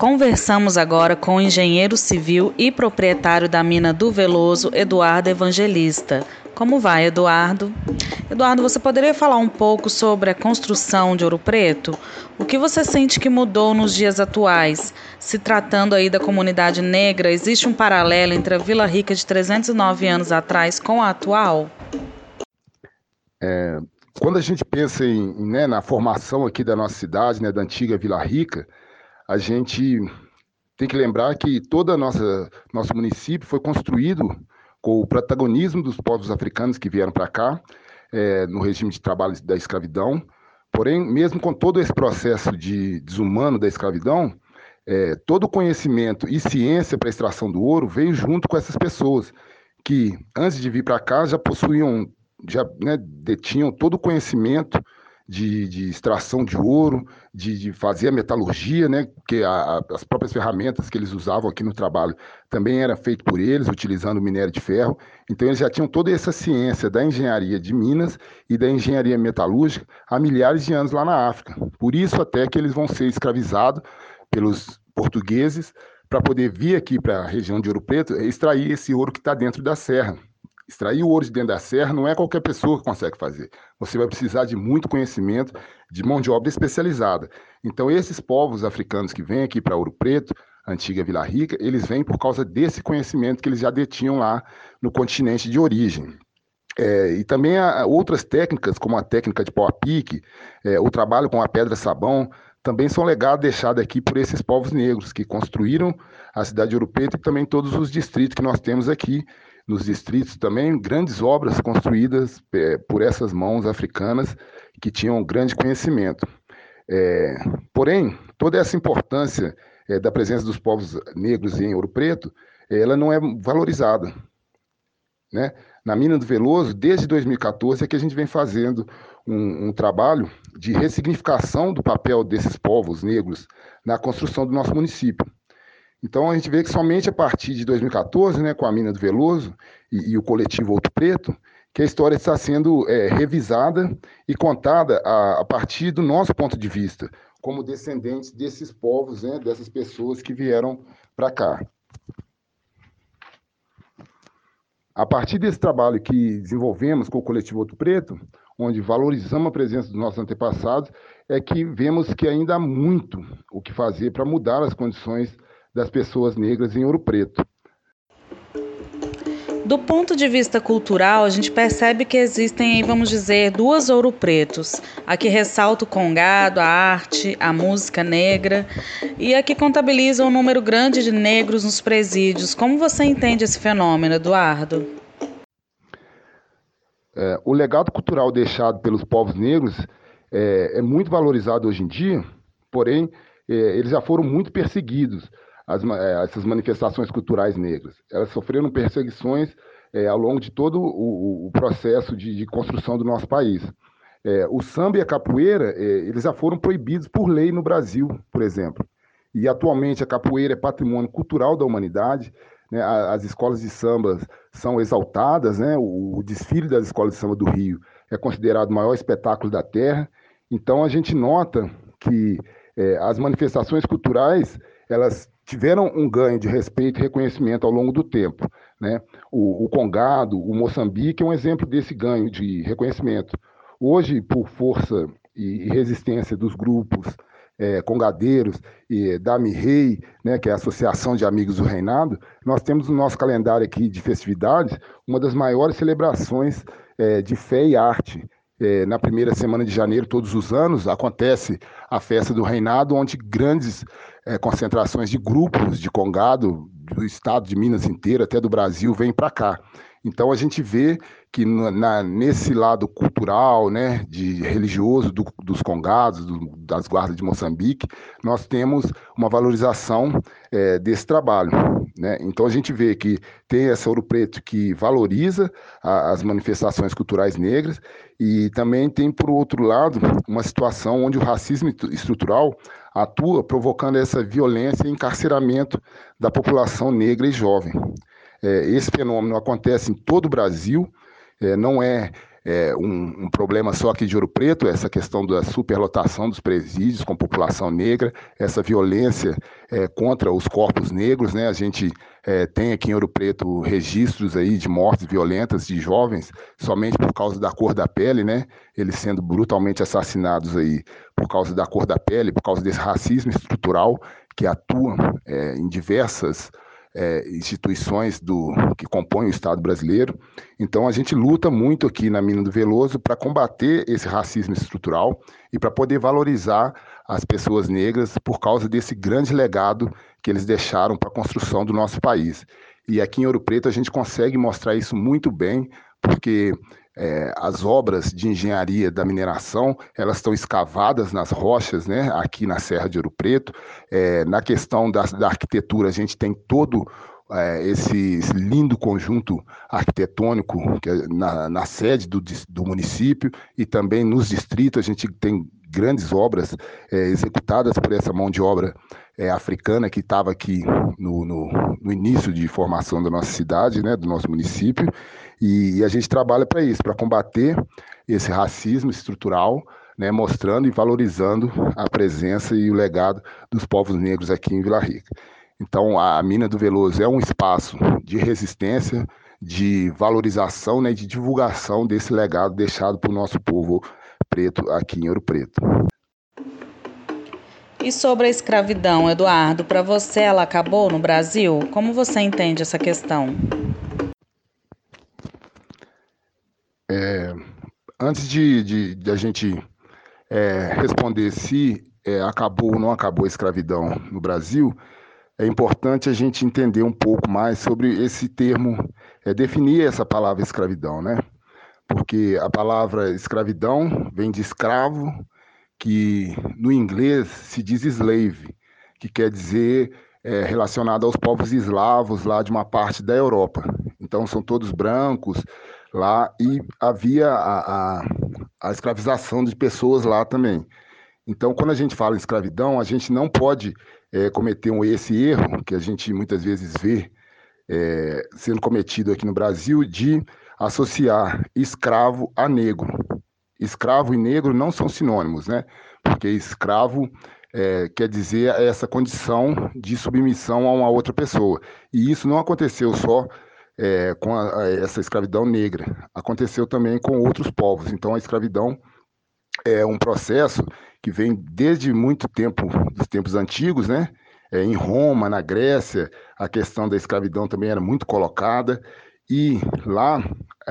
Conversamos agora com o engenheiro civil e proprietário da mina do Veloso, Eduardo Evangelista. Como vai, Eduardo? Eduardo, você poderia falar um pouco sobre a construção de Ouro Preto? O que você sente que mudou nos dias atuais? Se tratando aí da comunidade negra, existe um paralelo entre a Vila Rica de 309 anos atrás com a atual? É, quando a gente pensa em, né, na formação aqui da nossa cidade, né, da antiga Vila Rica, a gente tem que lembrar que todo nossa nosso município foi construído com o protagonismo dos povos africanos que vieram para cá é, no regime de trabalho da escravidão. Porém, mesmo com todo esse processo de desumano da escravidão, é, todo o conhecimento e ciência para a extração do ouro veio junto com essas pessoas que, antes de vir para cá, já possuíam, já né, detinham todo o conhecimento de, de extração de ouro, de, de, fazer a metalurgia, né? Porque a, as próprias ferramentas que eles usavam aqui no trabalho também era feito por eles, utilizando minério de ferro. Então eles já tinham toda essa ciência da engenharia de minas e da engenharia metalúrgica há milhares de anos lá na África. Por isso até que eles vão ser escravizados pelos portugueses para poder vir aqui para a região de Ouro Preto extrair esse ouro que está dentro da serra. Extrair o ouro de dentro da serra não é qualquer pessoa que consegue fazer. Você vai precisar de muito conhecimento, de mão de obra especializada. Então, esses povos africanos que vêm aqui para Ouro Preto, antiga Vila Rica, eles vêm por causa desse conhecimento que eles já detinham lá no continente de origem. É, e também há outras técnicas, como a técnica de pau a pique, é, o trabalho com a pedra-sabão, também são legados deixados aqui por esses povos negros que construíram a cidade de Ouro Preto e também todos os distritos que nós temos aqui, nos distritos também, grandes obras construídas é, por essas mãos africanas que tinham grande conhecimento. É, porém, toda essa importância é, da presença dos povos negros em Ouro Preto, ela não é valorizada. Né? Na mina do Veloso, desde 2014, é que a gente vem fazendo um, um trabalho de ressignificação do papel desses povos negros na construção do nosso município. Então a gente vê que somente a partir de 2014, né, com a mina do Veloso e, e o coletivo Outro Preto, que a história está sendo é, revisada e contada a, a, partir do nosso ponto de vista, como descendentes desses povos, né, dessas pessoas que vieram para cá. A partir desse trabalho que desenvolvemos com o coletivo Outro Preto, onde valorizamos a presença dos nossos antepassados, é que vemos que ainda há muito o que fazer para mudar as condições das pessoas negras em Ouro Preto. Do ponto de vista cultural, a gente percebe que existem, vamos dizer, duas ouro pretos. A que ressalta o congado, a arte, a música negra, e a que contabiliza um número grande de negros nos presídios. Como você entende esse fenômeno, Eduardo? É, o legado cultural deixado pelos povos negros é, é muito valorizado hoje em dia, porém, é, eles já foram muito perseguidos as, é, essas manifestações culturais negras. Elas sofreram perseguições é, ao longo de todo o, o processo de, de, construção do nosso país. É, o samba e a capoeira, é, eles já foram proibidos por lei no Brasil, por exemplo. E atualmente a capoeira é patrimônio cultural da humanidade. Né? As escolas de samba são exaltadas, né? o, o desfile das escolas de samba do Rio é considerado o maior espetáculo da Terra. Então a gente nota que as manifestações culturais elas tiveram um ganho de respeito e reconhecimento ao longo do tempo. Né? O, o Congado, o Moçambique é um exemplo desse ganho de reconhecimento. Hoje, por força e, resistência dos grupos é, congadeiros e da AMI-REI, né, que é a Associação de Amigos do Reinado, nós temos no nosso calendário aqui de festividades uma das maiores celebrações é, de fé e arte. É, na primeira semana de janeiro, todos os anos, acontece a festa do Reinado, onde grandes é, concentrações de grupos de congado do estado de Minas inteiro, até do Brasil, vêm para cá. Então a gente vê que na, nesse lado cultural, né, de religioso do, dos congados, do, das guardas de Moçambique, nós temos uma valorização é, desse trabalho. Né? Então a gente vê que tem essa Ouro Preto que valoriza a, as manifestações culturais negras e também tem, por outro lado, uma situação onde o racismo estrutural atua provocando essa violência e encarceramento da população negra e jovem. É, esse fenômeno acontece em todo o Brasil, é, não é, é, um, um, problema só aqui de Ouro Preto, essa questão da superlotação dos presídios com população negra, essa violência é, contra os corpos negros, né? A gente é, tem aqui em Ouro Preto registros aí de mortes violentas de jovens somente por causa da cor da pele, né? Eles sendo brutalmente assassinados aí por causa da cor da pele, por causa desse racismo estrutural que atua é, em diversas é, instituições do, que compõem o Estado brasileiro. Então, a gente luta muito aqui na Mina do Veloso para combater esse racismo estrutural e para poder valorizar as pessoas negras por causa desse grande legado que eles deixaram para a construção do nosso país. E aqui em Ouro Preto a gente consegue mostrar isso muito bem, porque é, as obras de engenharia da mineração elas estão escavadas nas rochas, né, aqui na Serra de Ouro Preto. É, na questão da, da, arquitetura, a gente tem todo é, esse, lindo conjunto arquitetônico é na, na, sede do, do município e também nos distritos. A gente tem grandes obras é, executadas por essa mão de obra é, africana que estava aqui no, no, no, início de formação da nossa cidade, né, do nosso município, e, e a gente trabalha para isso, para combater esse racismo estrutural, né, mostrando e valorizando a presença e o legado dos povos negros aqui em Vila Rica. Então, a Mina do Veloso é um espaço de resistência, de valorização né, de divulgação desse legado deixado para o nosso povo preto aqui em Ouro Preto. E sobre a escravidão, Eduardo, para você ela acabou no Brasil? Como você entende essa questão? É, antes de, de, de, a gente é, responder se é, acabou ou não acabou a escravidão no Brasil, é importante a gente entender um pouco mais sobre esse termo, é, definir essa palavra escravidão, né? Porque a palavra escravidão vem de escravo, que no inglês se diz slave, que quer dizer é, relacionado aos povos eslavos lá de uma parte da Europa. Então são todos brancos lá e havia a, a, a escravização de pessoas lá também. Então, quando a gente fala em escravidão, a gente não pode é, cometer um, esse erro que a gente muitas vezes vê é, sendo cometido aqui no Brasil de associar escravo a negro. Escravo e negro não são sinônimos, né? Porque escravo é, quer dizer essa condição de submissão a uma outra pessoa. E isso não aconteceu só é, com a, a, essa escravidão negra, aconteceu também com outros povos. Então, a escravidão é um processo que vem desde muito tempo, dos tempos antigos, né? É, em Roma, na Grécia, a questão da escravidão também era muito colocada, e lá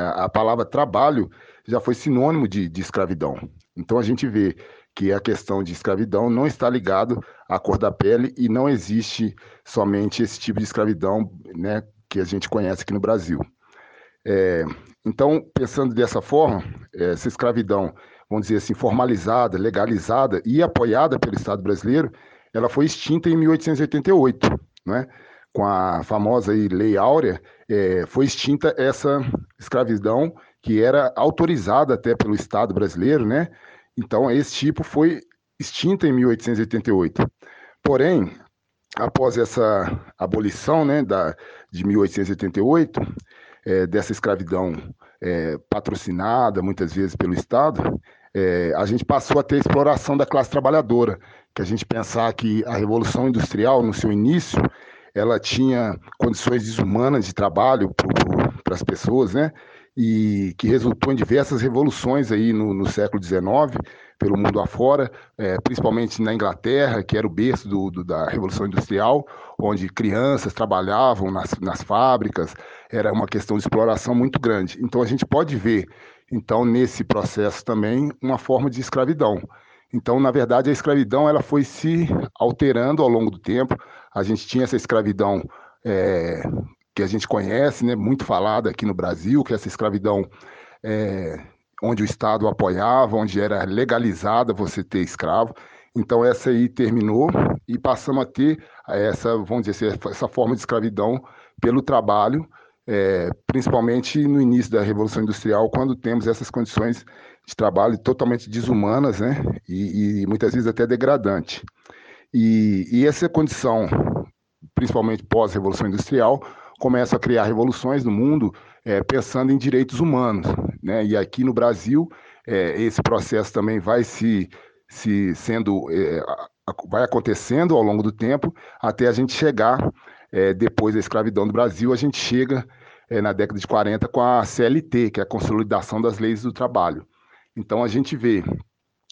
a, palavra trabalho já foi sinônimo de, de escravidão. Então a gente vê que a questão de escravidão não está ligado à cor da pele e não existe somente esse tipo de escravidão, né, que a gente conhece aqui no Brasil. É, então, pensando dessa forma, essa escravidão vamos dizer assim, formalizada, legalizada e apoiada pelo Estado brasileiro, ela foi extinta em 1888, né? Com a famosa Lei Áurea, é, foi extinta essa escravidão que era autorizada até pelo Estado brasileiro, né? Então, esse tipo foi extinta em 1888. Porém, após essa abolição, né, da, de 1888, é, dessa escravidão é, patrocinada muitas vezes pelo Estado, é, a gente passou a ter a exploração da classe trabalhadora, que a gente pensar que a Revolução Industrial, no seu início, ela tinha condições desumanas de trabalho para as pessoas, né? E que resultou em diversas revoluções aí no, no século XIX, pelo mundo afora, é, principalmente na Inglaterra, que era o berço do, do, da Revolução Industrial, onde crianças trabalhavam nas, nas fábricas, era uma questão de exploração muito grande. Então a gente pode ver então, nesse processo também, uma forma de escravidão. Então, na verdade, a escravidão ela foi se alterando ao longo do tempo. A gente tinha essa escravidão é, que a gente conhece, né, muito falada aqui no Brasil, que essa escravidão é, onde o Estado apoiava, onde era legalizada você ter escravo. Então, essa aí terminou e passamos a ter essa, vamos dizer essa forma de escravidão pelo trabalho, é, principalmente no início da Revolução Industrial, quando temos essas condições de trabalho totalmente desumanas, né? E, e muitas vezes até degradante. E, e essa condição, principalmente pós-Revolução Industrial, começam a criar revoluções no mundo é, pensando em direitos humanos. Né? E aqui no Brasil, é, esse processo também vai se, se sendo, é, vai acontecendo ao longo do tempo, até a gente chegar, é, depois da escravidão do Brasil, a gente chega é, na década de 40 com a CLT, que é a Consolidação das Leis do Trabalho. Então a gente vê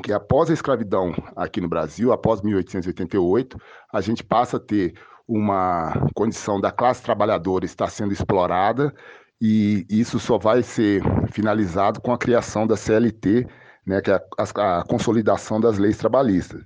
que após a escravidão aqui no Brasil, após 1888, a gente passa a ter uma condição da classe trabalhadora estar sendo explorada e isso só vai ser finalizado com a criação da CLT, né, que é a, a consolidação das leis trabalhistas.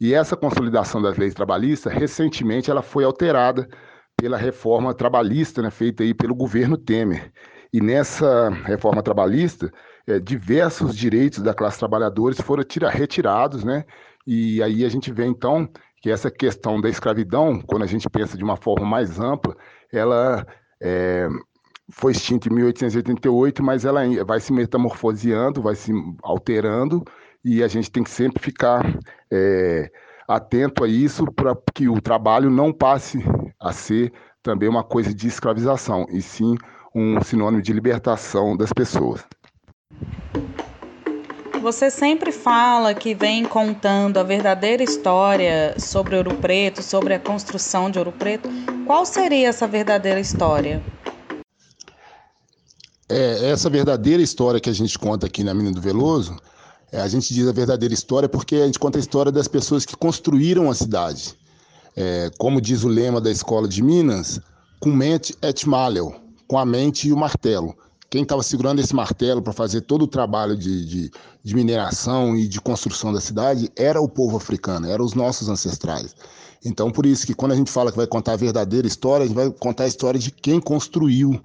E essa consolidação das leis trabalhistas, recentemente, ela foi alterada pela reforma trabalhista né, feita aí pelo governo Temer. E nessa reforma trabalhista, é, diversos direitos da classe trabalhadores foram tira, retirados, né? E aí a gente vê então que essa questão da escravidão, quando a gente pensa de uma forma mais ampla, ela é, foi extinta em 1888, mas ela vai se metamorfoseando, vai se alterando, e a gente tem que sempre ficar é, atento a isso para que o trabalho não passe a ser também uma coisa de escravização, e sim um sinônimo de libertação das pessoas. Você sempre fala que vem contando a verdadeira história sobre Ouro Preto, sobre a construção de Ouro Preto. Qual seria essa verdadeira história? É, essa verdadeira história que a gente conta aqui na Mina do Veloso, é, a gente diz a verdadeira história porque a gente conta a história das pessoas que construíram a cidade. É, como diz o lema da Escola de Minas, com mente et maleo, com a mente e o martelo quem estava segurando esse martelo para fazer todo o trabalho de, de, de, mineração e de construção da cidade era o povo africano, eram os nossos ancestrais. Então, por isso que quando a gente fala que vai contar a verdadeira história, a gente vai contar a história de quem construiu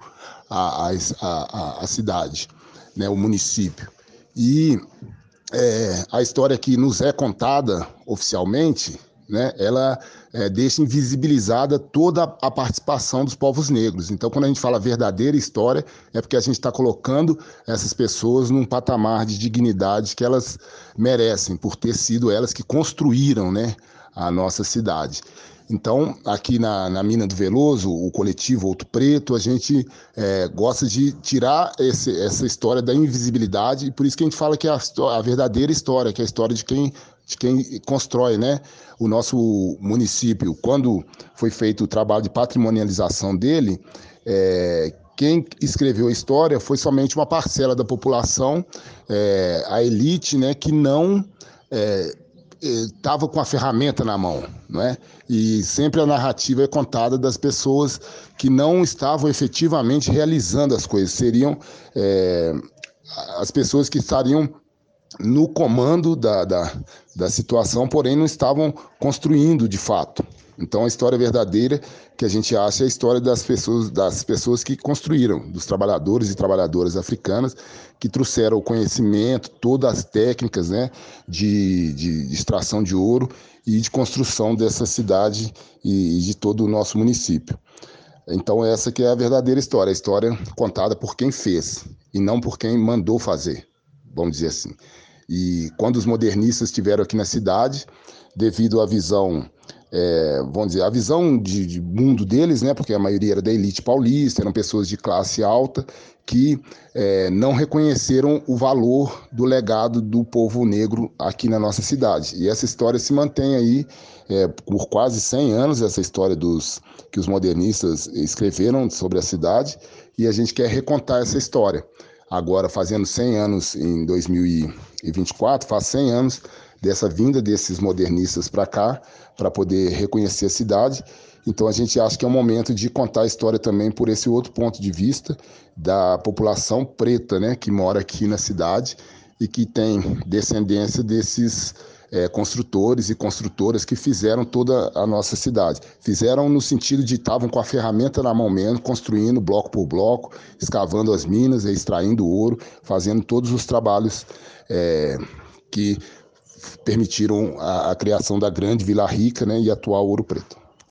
a, a, a, a cidade, né, o município. E é, a história que nos é contada oficialmente né, ela é, deixa invisibilizada toda a participação dos povos negros. Então, quando a gente fala verdadeira história, é porque a gente está colocando essas pessoas num patamar de dignidade que elas merecem, por ter sido elas que construíram né, a nossa cidade. Então, aqui na, na Mina do Veloso, o coletivo Outro Preto, a gente é, gosta de tirar esse, essa história da invisibilidade, e por isso que a gente fala que é a, a verdadeira história, que é a história de quem de quem constrói né, o nosso município. Quando foi feito o trabalho de patrimonialização dele, é, quem escreveu a história foi somente uma parcela da população, é, a elite, né, que não estava é, com a ferramenta na mão, não é? E sempre a narrativa é contada das pessoas que não estavam efetivamente realizando as coisas, seriam é, as pessoas que estariam no comando da, da, da situação, porém não estavam construindo de fato. Então a história verdadeira que a gente acha é a história das pessoas, das pessoas que construíram, dos trabalhadores e trabalhadoras africanas que trouxeram o conhecimento, todas as técnicas né, de, de, extração de ouro e de construção dessa cidade e, e de todo o nosso município. Então essa que é a verdadeira história, a história contada por quem fez e não por quem mandou fazer, vamos dizer assim. E quando os modernistas estiveram aqui na cidade, devido à visão, é, vamos dizer, a visão de, de, mundo deles, né, porque a maioria era da elite paulista, eram pessoas de classe alta que é, não reconheceram o valor do legado do povo negro aqui na nossa cidade. E essa história se mantém aí é, por quase 100 anos, essa história dos que os modernistas escreveram sobre a cidade, e a gente quer recontar essa história agora fazendo 100 anos em 2024, faz 100 anos dessa vinda desses modernistas para cá, para poder reconhecer a cidade. Então a gente acha que é um momento de contar a história também por esse outro ponto de vista da população preta, né, que mora aqui na cidade e que tem descendência desses é, construtores e construtoras que fizeram toda a nossa cidade. Fizeram no sentido de estavam com a ferramenta na mão mesmo, construindo bloco por bloco, escavando as minas, extraindo ouro, fazendo todos os trabalhos é, que permitiram a, a, criação da grande Vila Rica né, e atual Ouro Preto.